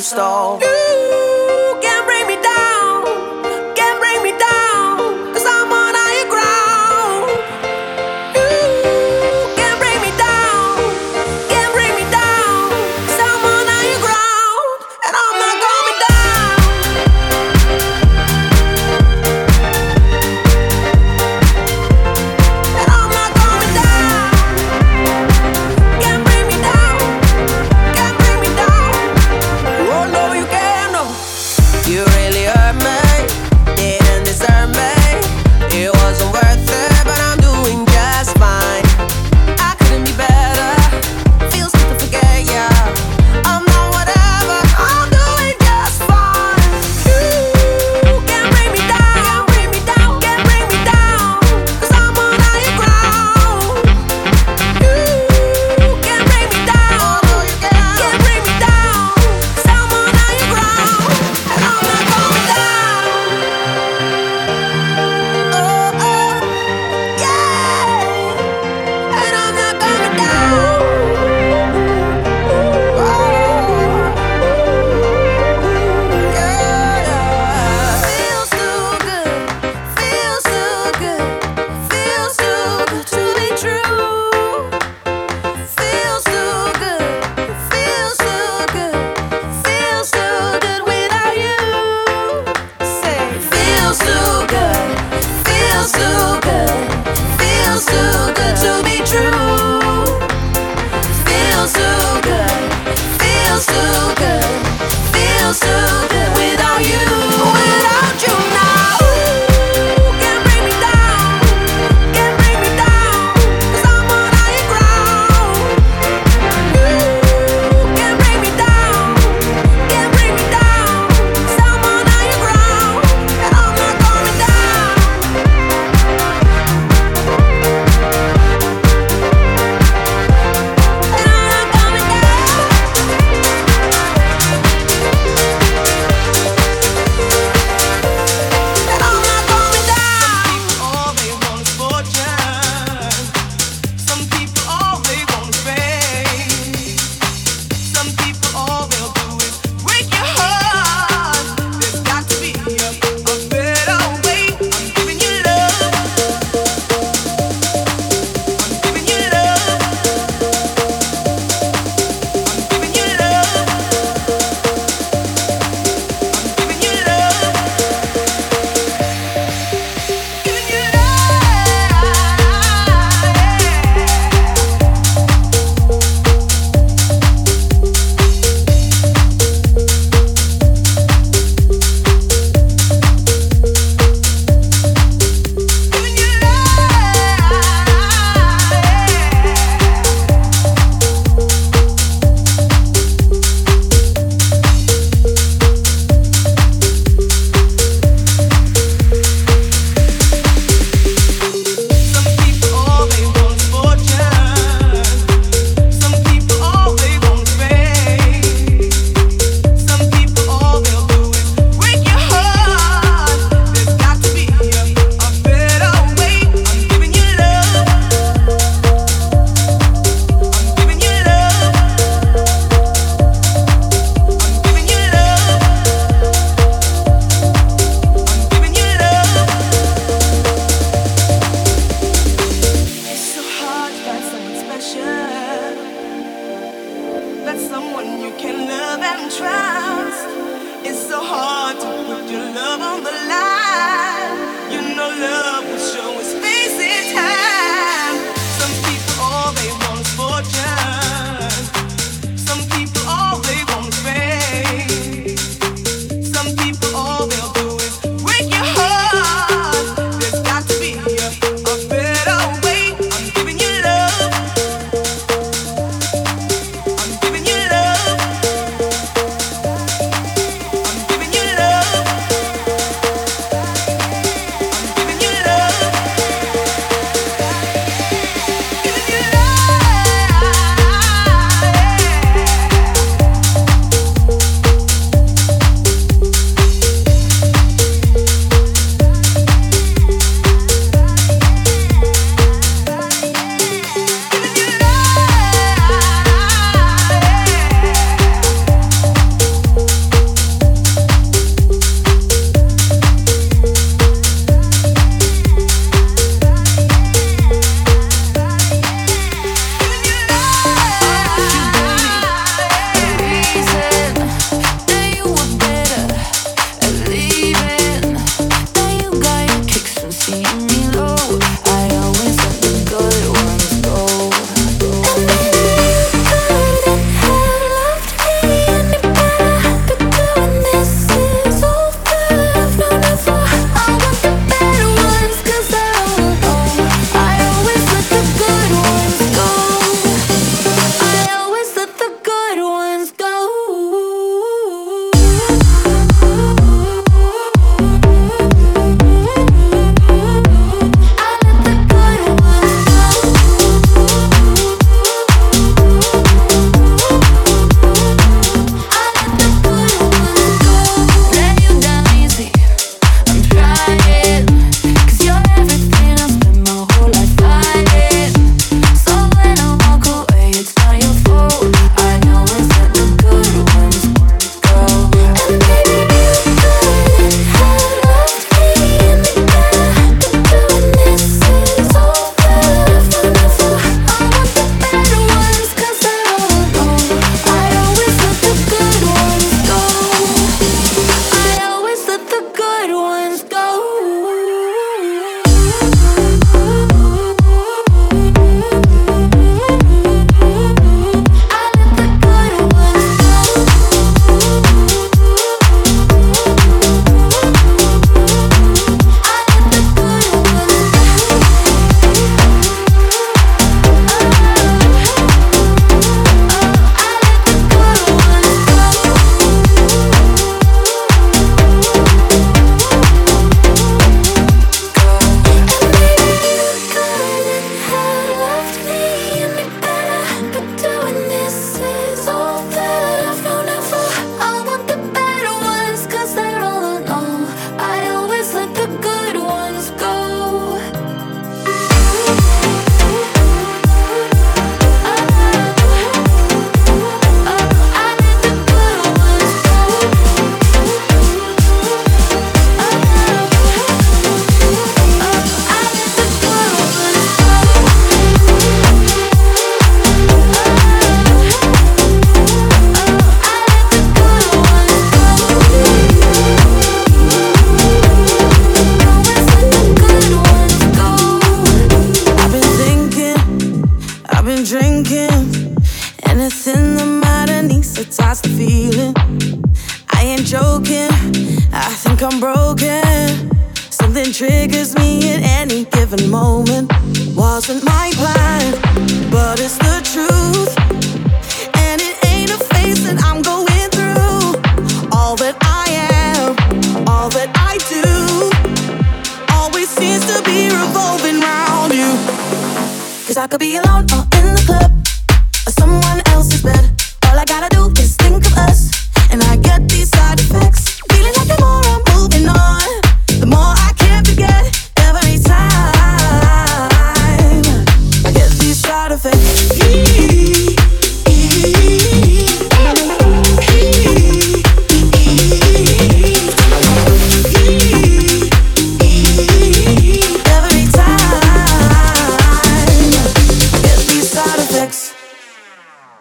You stole.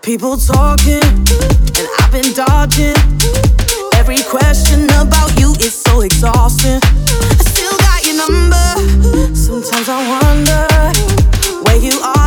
People talking, and I've been dodging. Every question about you is so exhausting. I still got your number. Sometimes I wonder where you are.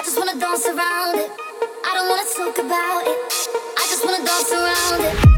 I just wanna dance around it. I don't wanna talk about it. I just wanna dance around it.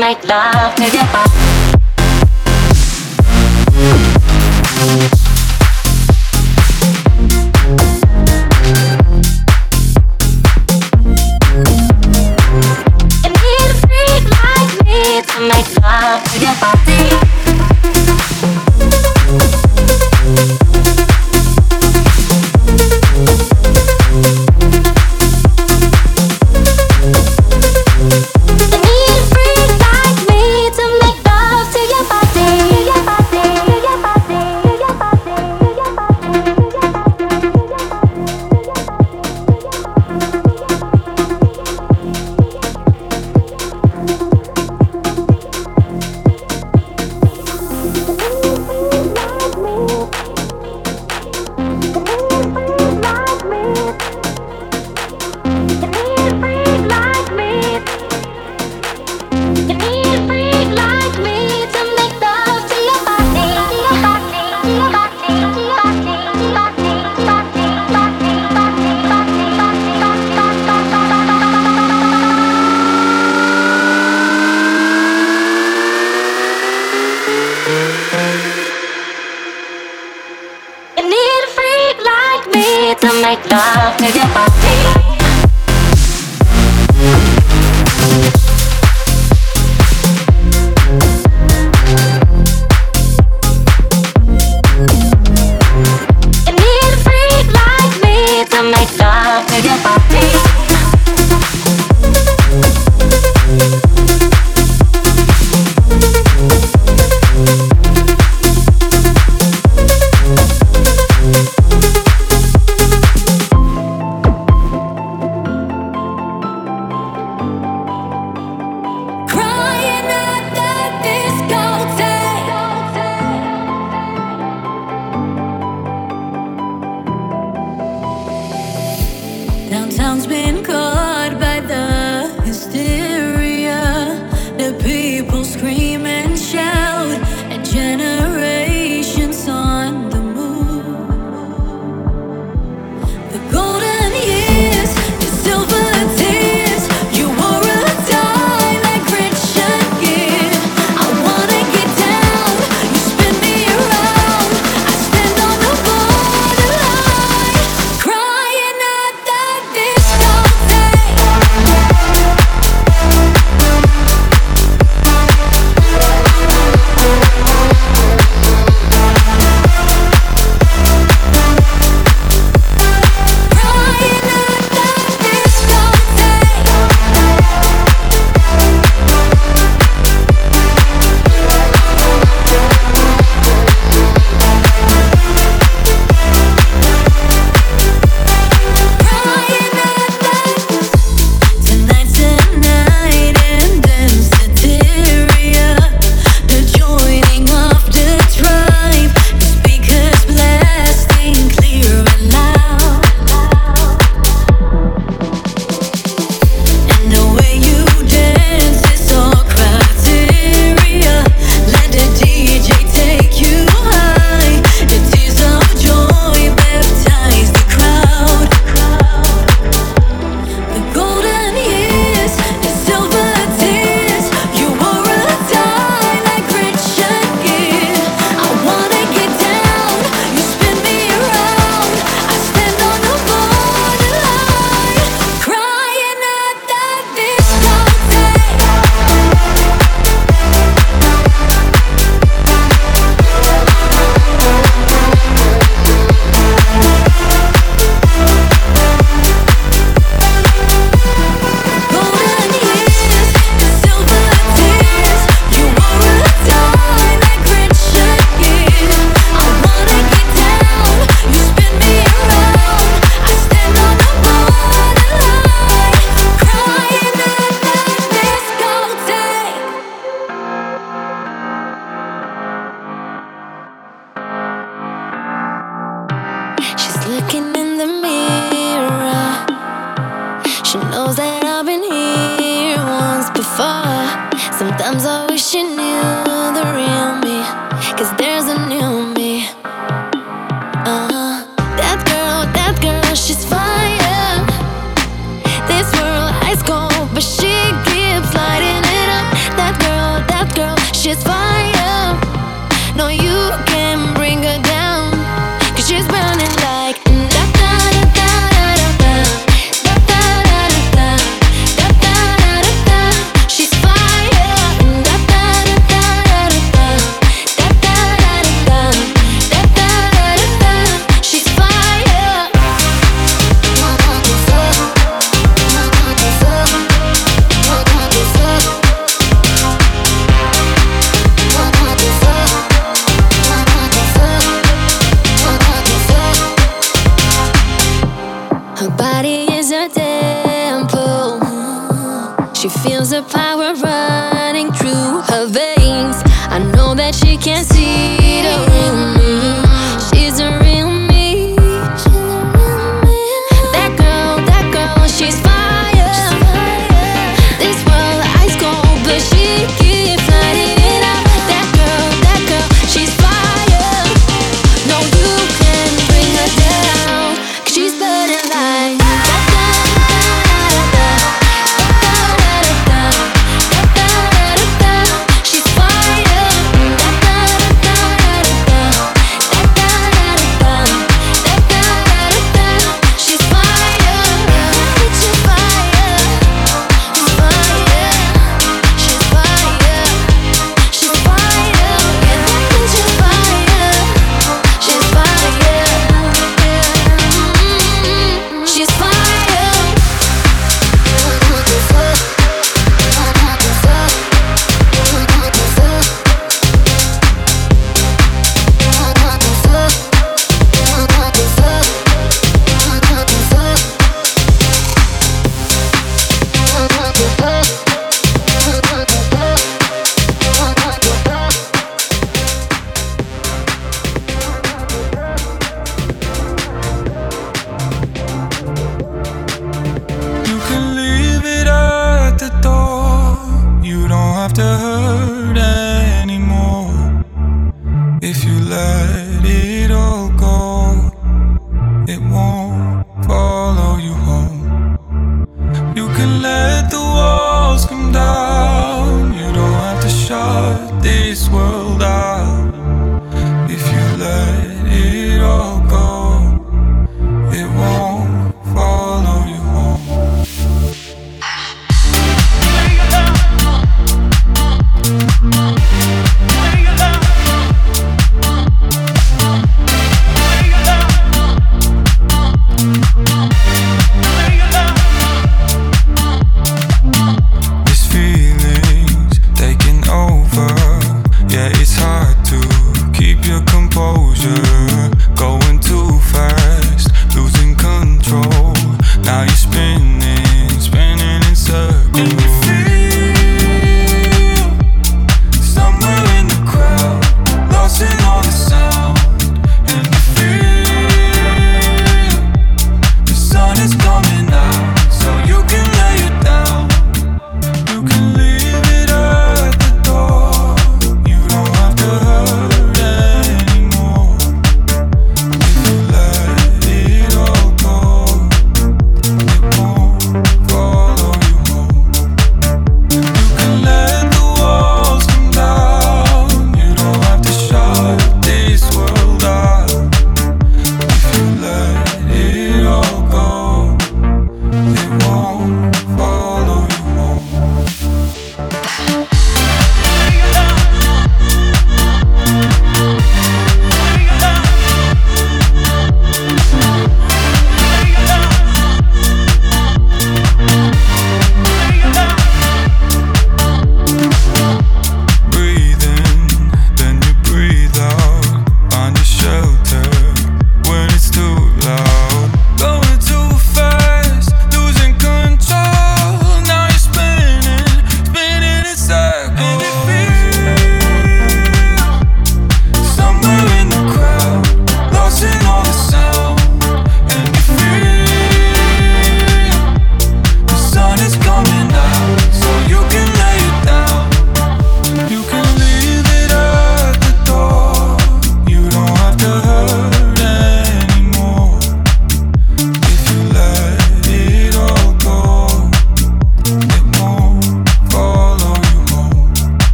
make love to your body. She feels the power running through her veins. I know that she can see.